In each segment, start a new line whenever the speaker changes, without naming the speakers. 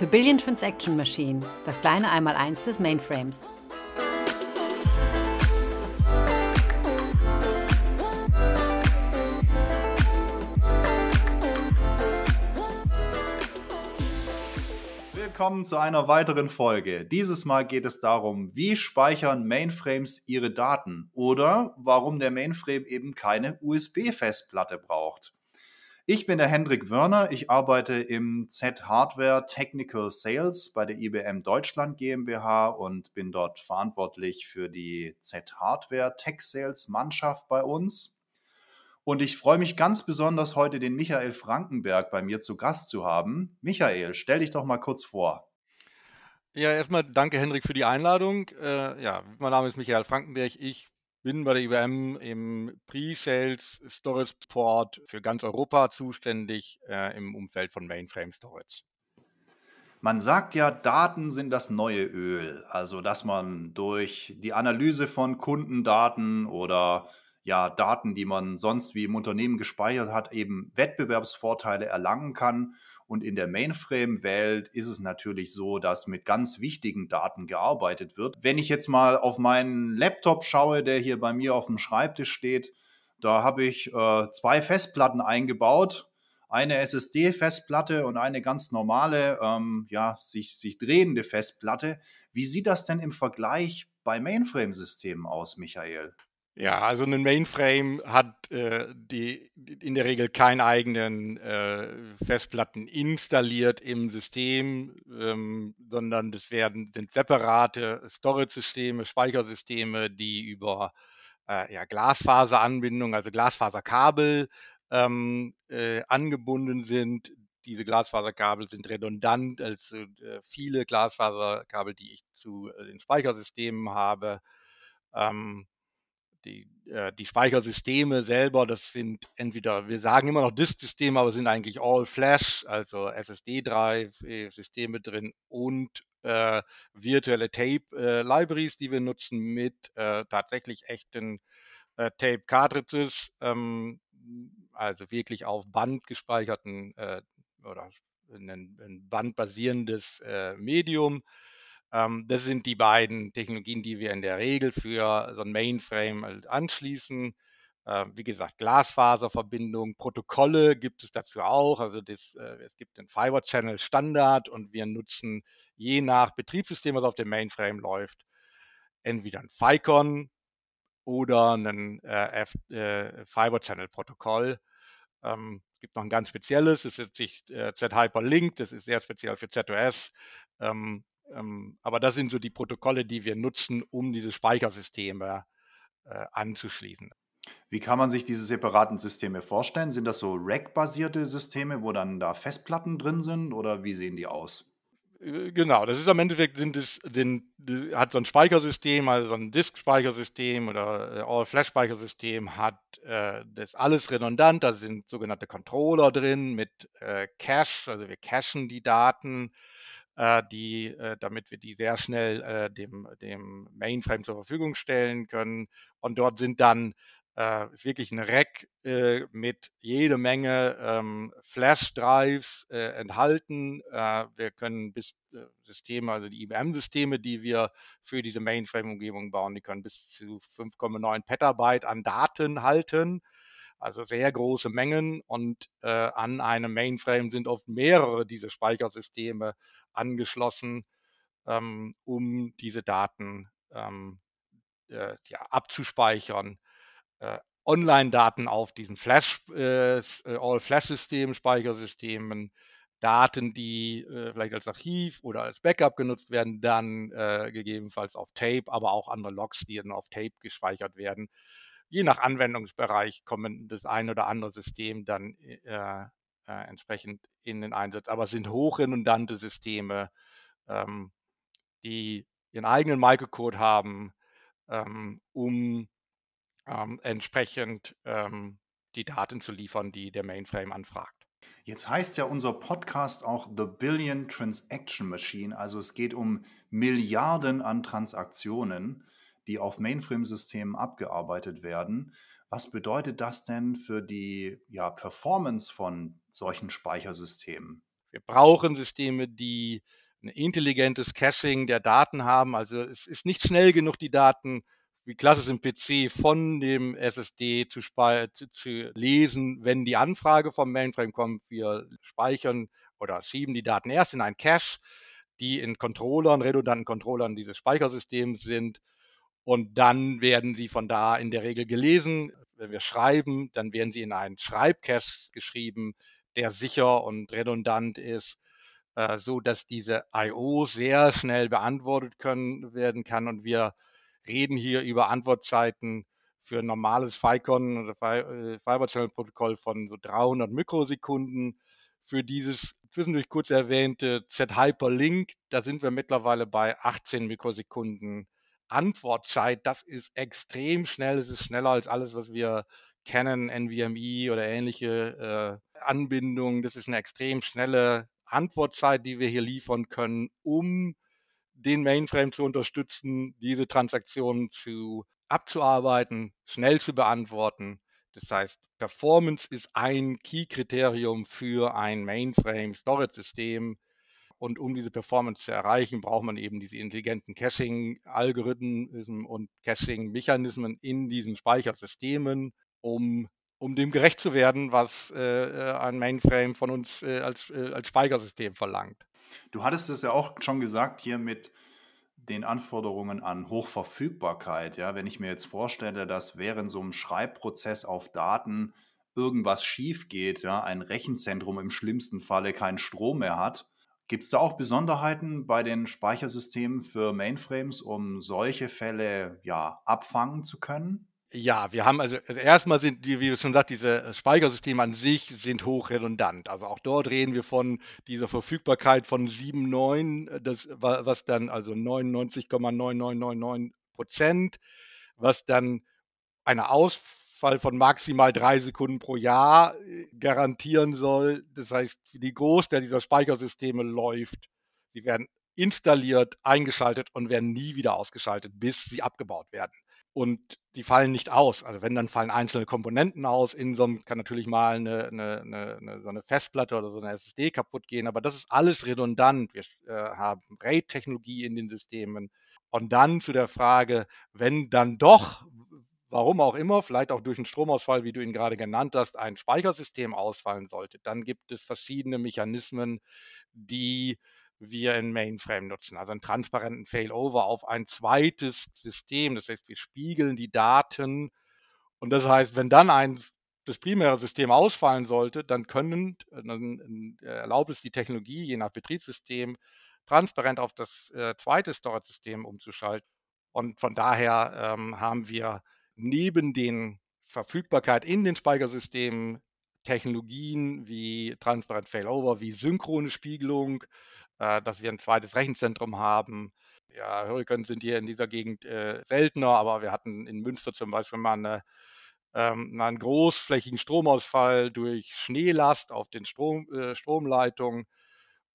The Billion Transaction Machine, das kleine Einmaleins des Mainframes.
Willkommen zu einer weiteren Folge. Dieses Mal geht es darum, wie speichern Mainframes ihre Daten oder warum der Mainframe eben keine USB-Festplatte braucht. Ich bin der Hendrik Wörner. Ich arbeite im Z Hardware Technical Sales bei der IBM Deutschland GmbH und bin dort verantwortlich für die Z Hardware Tech Sales Mannschaft bei uns. Und ich freue mich ganz besonders, heute den Michael Frankenberg bei mir zu Gast zu haben. Michael, stell dich doch mal kurz vor.
Ja, erstmal danke, Hendrik, für die Einladung. Äh, ja, mein Name ist Michael Frankenberg. Ich bin bei der IBM im Pre-Sales Storage Support für ganz Europa zuständig äh, im Umfeld von Mainframe Storage.
Man sagt ja, Daten sind das neue Öl. Also, dass man durch die Analyse von Kundendaten oder ja, Daten, die man sonst wie im Unternehmen gespeichert hat, eben Wettbewerbsvorteile erlangen kann. Und in der Mainframe-Welt ist es natürlich so, dass mit ganz wichtigen Daten gearbeitet wird. Wenn ich jetzt mal auf meinen Laptop schaue, der hier bei mir auf dem Schreibtisch steht, da habe ich äh, zwei Festplatten eingebaut. Eine SSD-Festplatte und eine ganz normale, ähm, ja, sich, sich drehende Festplatte. Wie sieht das denn im Vergleich bei Mainframe-Systemen aus, Michael?
Ja, also ein Mainframe hat äh, die, in der Regel keine eigenen äh, Festplatten installiert im System, ähm, sondern das werden sind separate Storage-Systeme, Speichersysteme, die über äh, ja, Glasfaseranbindung, also Glasfaserkabel ähm, äh, angebunden sind. Diese Glasfaserkabel sind redundant, also äh, viele Glasfaserkabel, die ich zu äh, den Speichersystemen habe. Ähm, die, äh, die Speichersysteme selber, das sind entweder, wir sagen immer noch Disk-Systeme, aber sind eigentlich All-Flash, also SSD-Drive-Systeme drin und äh, virtuelle Tape-Libraries, äh, die wir nutzen mit äh, tatsächlich echten äh, Tape-Cartridges, ähm, also wirklich auf Band gespeicherten äh, oder ein, ein bandbasierendes Medium das sind die beiden Technologien, die wir in der Regel für so ein Mainframe halt anschließen. Ähm, wie gesagt, Glasfaserverbindung, Protokolle gibt es dazu auch. Also das, äh, es gibt den Fiber Channel Standard und wir nutzen je nach Betriebssystem, was auf dem Mainframe läuft, entweder ein FICON oder ein äh, äh, Fiber Channel Protokoll. Ähm, es gibt noch ein ganz spezielles, das ist äh, Z-Hyperlink, das ist sehr speziell für ZOS. Ähm, ähm, aber das sind so die Protokolle, die wir nutzen, um diese Speichersysteme äh, anzuschließen.
Wie kann man sich diese separaten Systeme vorstellen? Sind das so Rack-basierte Systeme, wo dann da Festplatten drin sind oder wie sehen die aus?
Äh, genau, das ist am Endeffekt sind es, sind, hat so ein Speichersystem, also so ein Disk-Speichersystem oder äh, All-Flash-Speichersystem hat äh, das alles redundant, da sind sogenannte Controller drin mit äh, Cache, also wir cachen die Daten die, äh, damit wir die sehr schnell äh, dem, dem Mainframe zur Verfügung stellen können. Und dort sind dann äh, wirklich ein Rack äh, mit jede Menge ähm, Flash-Drives äh, enthalten. Äh, wir können bis äh, Systeme, also die IBM-Systeme, die wir für diese Mainframe-Umgebung bauen, die können bis zu 5,9 Petabyte an Daten halten also sehr große Mengen und äh, an einem Mainframe sind oft mehrere dieser Speichersysteme angeschlossen, ähm, um diese Daten ähm, äh, ja, abzuspeichern. Äh, Online-Daten auf diesen Flash, äh, All-Flash-Systemen, Speichersystemen, Daten, die äh, vielleicht als Archiv oder als Backup genutzt werden, dann äh, gegebenenfalls auf Tape, aber auch andere Logs, die dann auf Tape gespeichert werden je nach Anwendungsbereich kommen das ein oder andere System dann äh, äh, entsprechend in den Einsatz. Aber es sind hochredundante Systeme, ähm, die ihren eigenen Microcode haben, ähm, um ähm, entsprechend ähm, die Daten zu liefern, die der Mainframe anfragt.
Jetzt heißt ja unser Podcast auch The Billion Transaction Machine, also es geht um Milliarden an Transaktionen die auf Mainframe-Systemen abgearbeitet werden. Was bedeutet das denn für die ja, Performance von solchen Speichersystemen?
Wir brauchen Systeme, die ein intelligentes Caching der Daten haben. Also es ist nicht schnell genug, die Daten wie klassisch im PC von dem SSD zu, zu, lesen, wenn die Anfrage vom Mainframe kommt. Wir speichern oder schieben die Daten erst in ein Cache, die in Controllern, redundanten Controllern dieses Speichersystems sind. Und dann werden sie von da in der Regel gelesen. Wenn wir schreiben, dann werden sie in einen Schreibcache geschrieben, der sicher und redundant ist, äh, so dass diese I.O. sehr schnell beantwortet können werden kann und wir reden hier über Antwortzeiten für ein normales FICON oder äh, Fiber Channel Protokoll von so 300 Mikrosekunden. Für dieses zwischendurch kurz erwähnte Z-Hyperlink, da sind wir mittlerweile bei 18 Mikrosekunden Antwortzeit. Das ist extrem schnell. Es ist schneller als alles, was wir kennen, NVMe oder ähnliche äh, Anbindungen. Das ist eine extrem schnelle Antwortzeit, die wir hier liefern können, um den Mainframe zu unterstützen, diese Transaktionen zu abzuarbeiten, schnell zu beantworten. Das heißt, Performance ist ein Key-Kriterium für ein Mainframe-Storage-System. Und um diese Performance zu erreichen, braucht man eben diese intelligenten Caching-Algorithmen und Caching-Mechanismen in diesen Speichersystemen, um, um dem gerecht zu werden, was äh, ein Mainframe von uns äh, als, äh, als Speichersystem verlangt.
Du hattest es ja auch schon gesagt hier mit den Anforderungen an Hochverfügbarkeit. Ja, wenn ich mir jetzt vorstelle, dass während so einem Schreibprozess auf Daten irgendwas schief geht, ja, ein Rechenzentrum im schlimmsten Falle keinen Strom mehr hat, gibt es da auch Besonderheiten bei den Speichersystemen für Mainframes, um solche Fälle ja abfangen zu können?
Ja, wir haben also, also erstmal sind die, wie schon sagt, diese Speichersysteme an sich sind hochredundant. Also auch dort reden wir von dieser Verfügbarkeit von 7,9, das, was dann also 99,9999 Prozent, was dann eine Ausfall von maximal drei Sekunden pro Jahr äh, garantieren soll. Das heißt, die Großteil dieser Speichersysteme läuft. Sie werden installiert, eingeschaltet und werden nie wieder ausgeschaltet, bis sie abgebaut werden und die fallen nicht aus. Also wenn, dann fallen einzelne Komponenten aus. In so einem kann natürlich mal eine, eine, eine, so eine Festplatte oder so eine SSD kaputt gehen, aber das ist alles redundant. Wir äh, haben RAID-Technologie in den Systemen. Und dann zu der Frage, wenn dann doch, warum auch immer, vielleicht auch durch einen Stromausfall, wie du ihn gerade genannt hast, ein Speichersystem ausfallen sollte, dann gibt es verschiedene Mechanismen, die wir in Mainframe nutzen. Also einen transparenten Failover auf ein zweites System. Das heißt, wir spiegeln die Daten. Und das heißt, wenn dann ein das primäre System ausfallen sollte, dann können, dann erlaubt es die Technologie, je nach Betriebssystem, transparent auf das äh, zweite Storage-System umzuschalten. Und von daher ähm, haben wir neben den Verfügbarkeit in den Speichersystemen Technologien wie Transparent Failover, wie synchrone Spiegelung, äh, dass wir ein zweites Rechenzentrum haben. Ja, Hurrikanen sind hier in dieser Gegend äh, seltener, aber wir hatten in Münster zum Beispiel mal eine, ähm, einen großflächigen Stromausfall durch Schneelast auf den Strom, äh, Stromleitungen.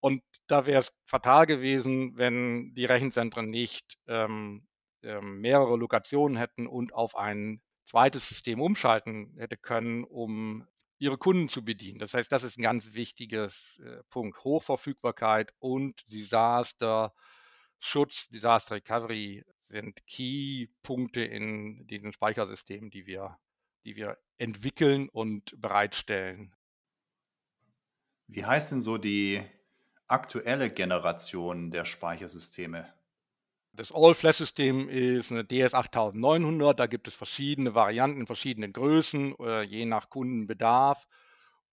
Und da wäre es fatal gewesen, wenn die Rechenzentren nicht ähm, mehrere Lokationen hätten und auf ein zweites System umschalten hätte können, um ihre Kunden zu bedienen. Das heißt, das ist ein ganz wichtiger äh, Punkt. Hochverfügbarkeit und Disaster Schutz, Disaster Recovery sind Key-Punkte in diesen Speichersystemen, die wir, die wir entwickeln und bereitstellen.
Wie heißt denn so die aktuelle Generation der Speichersysteme?
Das All-Flash-System ist eine DS8900. Da gibt es verschiedene Varianten in verschiedenen Größen, äh, je nach Kundenbedarf.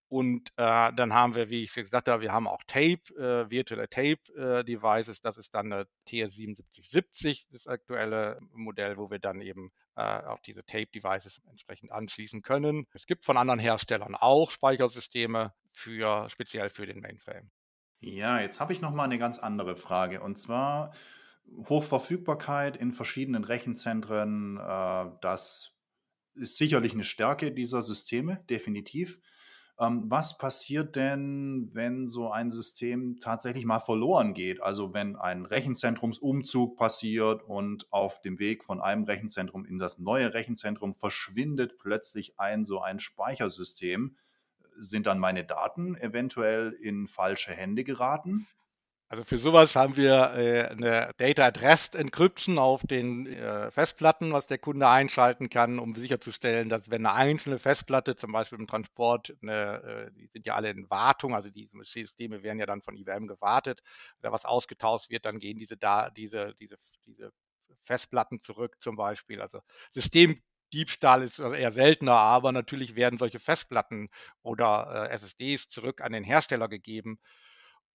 Und äh, dann haben wir, wie ich gesagt habe, wir haben auch Tape, äh, virtuelle Tape-Devices. das ist dann eine TS7770, das aktuelle Modell, wo wir dann eben äh, auch diese Tape-Devices entsprechend anschließen können. Es gibt von anderen Herstellern auch Speichersysteme für speziell für den Mainframe.
Ja, jetzt habe ich noch mal eine ganz andere Frage. Und zwar Hochverfügbarkeit in verschiedenen Rechenzentren, äh, das ist sicherlich eine Stärke dieser Systeme, definitiv. Ähm, was passiert denn, wenn so ein System tatsächlich mal verloren geht? Also wenn ein Rechenzentrumsumzug passiert und auf dem Weg von einem Rechenzentrum in das neue Rechenzentrum verschwindet plötzlich ein so ein Speichersystem. sind dann meine Daten eventuell in falsche Hände geraten?
Also für sowas haben wir äh, eine Data at Rest Encryption auf den äh, Festplatten, was der Kunde einschalten kann, um sicherzustellen, dass wenn eine einzelne Festplatte, zum Beispiel im Transport, eine, äh, die sind ja alle in Wartung, also die Systeme werden ja dann von IBM gewartet, da was ausgetauscht wird, dann gehen diese, da, diese, diese, diese Festplatten zurück zum Beispiel. Also Systemdiebstahl ist eher seltener, aber natürlich werden solche Festplatten oder äh, SSDs zurück an den Hersteller gegeben.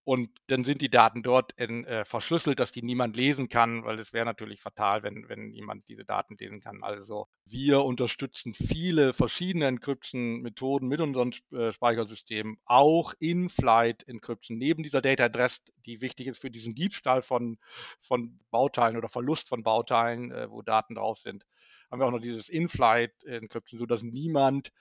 Und dann sind die Daten dort in, äh, verschlüsselt, dass die niemand lesen kann, weil es wäre natürlich fatal, wenn, wenn jemand diese Daten lesen kann. Also wir unterstützen viele verschiedene Encryption-Methoden mit unseren äh, Speichersystemen, auch in-Flight Encryption, neben dieser Data Address, die wichtig ist für diesen Diebstahl von, von Bauteilen oder Verlust von Bauteilen, äh, wo Daten drauf sind. Haben wir auch noch dieses In-Flight Encryption, sodass niemand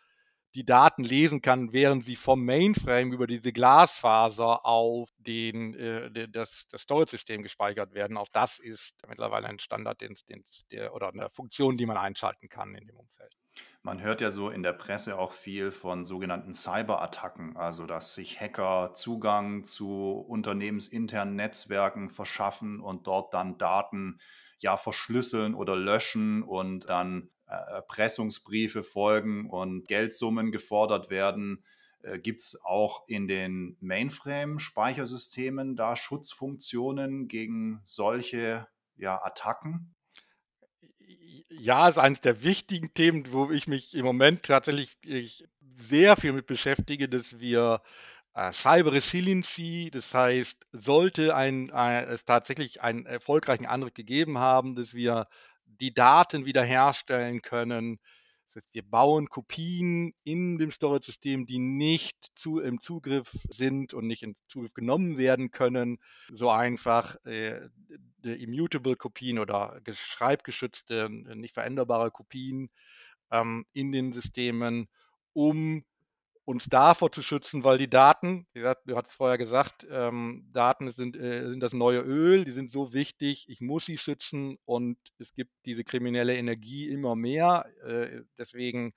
die Daten lesen kann, während sie vom Mainframe über diese Glasfaser auf den, äh, das, das Storage-System gespeichert werden. Auch das ist mittlerweile ein Standard den, den, der, oder eine Funktion, die man einschalten kann in dem Umfeld.
Man hört ja so in der Presse auch viel von sogenannten Cyberattacken, also dass sich Hacker Zugang zu unternehmensinternen Netzwerken verschaffen und dort dann Daten ja verschlüsseln oder löschen und dann Erpressungsbriefe folgen und Geldsummen gefordert werden. Äh, Gibt es auch in den Mainframe-Speichersystemen da Schutzfunktionen gegen solche ja, Attacken?
Ja, ist eines der wichtigen Themen, wo ich mich im Moment tatsächlich sehr viel mit beschäftige, dass wir äh, Cyber Resiliency, das heißt, sollte ein, es tatsächlich einen erfolgreichen Angriff gegeben haben, dass wir die Daten wiederherstellen können. Das heißt, wir bauen Kopien in dem Storage-System, die nicht zu, im Zugriff sind und nicht in Zugriff genommen werden können. So einfach äh, immutable Kopien oder schreibgeschützte, nicht veränderbare Kopien ähm, in den Systemen, um uns davor zu schützen, weil die Daten, wie gesagt, du hast vorher gesagt, ähm, Daten sind, äh, sind das neue Öl, die sind so wichtig, ich muss sie schützen und es gibt diese kriminelle Energie immer mehr. Äh, deswegen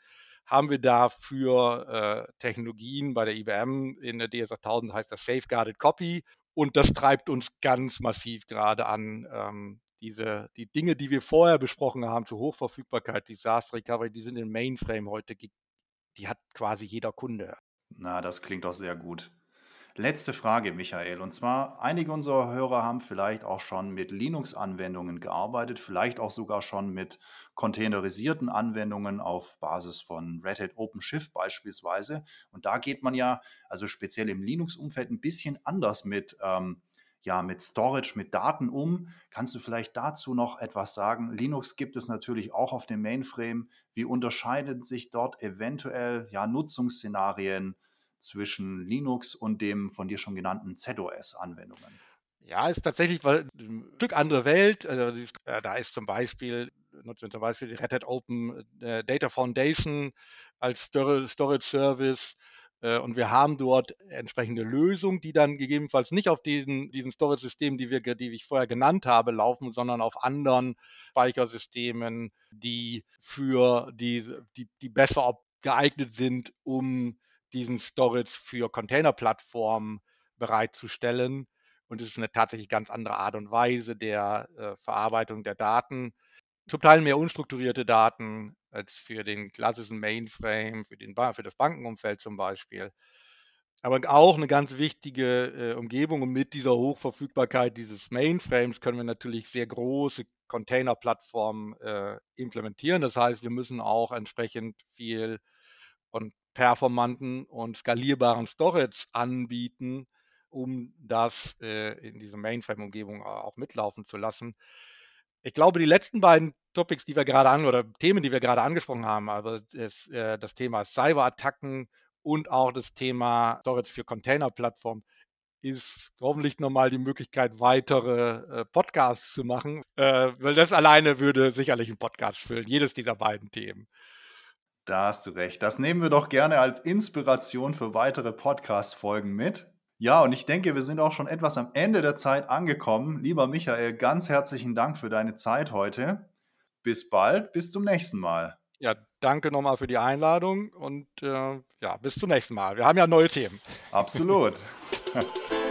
haben wir dafür äh, Technologien bei der IBM in der DS 1000 heißt das Safeguarded Copy und das treibt uns ganz massiv gerade an. Ähm, diese, die Dinge, die wir vorher besprochen haben zur Hochverfügbarkeit, Disaster Recovery, die sind im Mainframe heute die hat quasi jeder Kunde.
Na, das klingt doch sehr gut. Letzte Frage, Michael. Und zwar, einige unserer Hörer haben vielleicht auch schon mit Linux-Anwendungen gearbeitet, vielleicht auch sogar schon mit containerisierten Anwendungen auf Basis von Red Hat OpenShift beispielsweise. Und da geht man ja, also speziell im Linux-Umfeld, ein bisschen anders mit ähm, ja, mit Storage, mit Daten um. Kannst du vielleicht dazu noch etwas sagen? Linux gibt es natürlich auch auf dem Mainframe. Wie unterscheiden sich dort eventuell ja, Nutzungsszenarien zwischen Linux und dem von dir schon genannten ZOS-Anwendungen?
Ja, ist tatsächlich ein Stück andere Welt. Also äh, da ist zum Beispiel, nutzen zum Beispiel die Red Hat Open äh, Data Foundation als Storage Service und wir haben dort entsprechende Lösungen, die dann gegebenenfalls nicht auf diesen, diesen Storage-Systemen, die, die ich vorher genannt habe, laufen, sondern auf anderen Speichersystemen, die für die, die, die besser geeignet sind, um diesen Storage für Container-Plattformen bereitzustellen. Und es ist eine tatsächlich ganz andere Art und Weise der äh, Verarbeitung der Daten. Zum Teil mehr unstrukturierte Daten, als für den klassischen Mainframe, für, den für das Bankenumfeld zum Beispiel. Aber auch eine ganz wichtige äh, Umgebung und mit dieser Hochverfügbarkeit dieses Mainframes können wir natürlich sehr große Container-Plattformen äh, implementieren. Das heißt, wir müssen auch entsprechend viel und performanten und skalierbaren Storage anbieten, um das äh, in dieser Mainframe-Umgebung auch mitlaufen zu lassen. Ich glaube, die letzten beiden Topics, die wir gerade an oder Themen, die wir gerade angesprochen haben, aber das, äh, das Thema Cyberattacken und auch das Thema Storage für Container-Plattformen ist hoffentlich nochmal die Möglichkeit, weitere äh, Podcasts zu machen, äh, weil das alleine würde sicherlich einen Podcast füllen, jedes dieser beiden Themen.
Da hast du recht. Das nehmen wir doch gerne als Inspiration für weitere Podcast-Folgen mit. Ja, und ich denke, wir sind auch schon etwas am Ende der Zeit angekommen. Lieber Michael, ganz herzlichen Dank für deine Zeit heute. Bis bald, bis zum nächsten Mal.
Ja, danke nochmal für die Einladung und äh, ja, bis zum nächsten Mal. Wir haben ja neue Themen.
Absolut.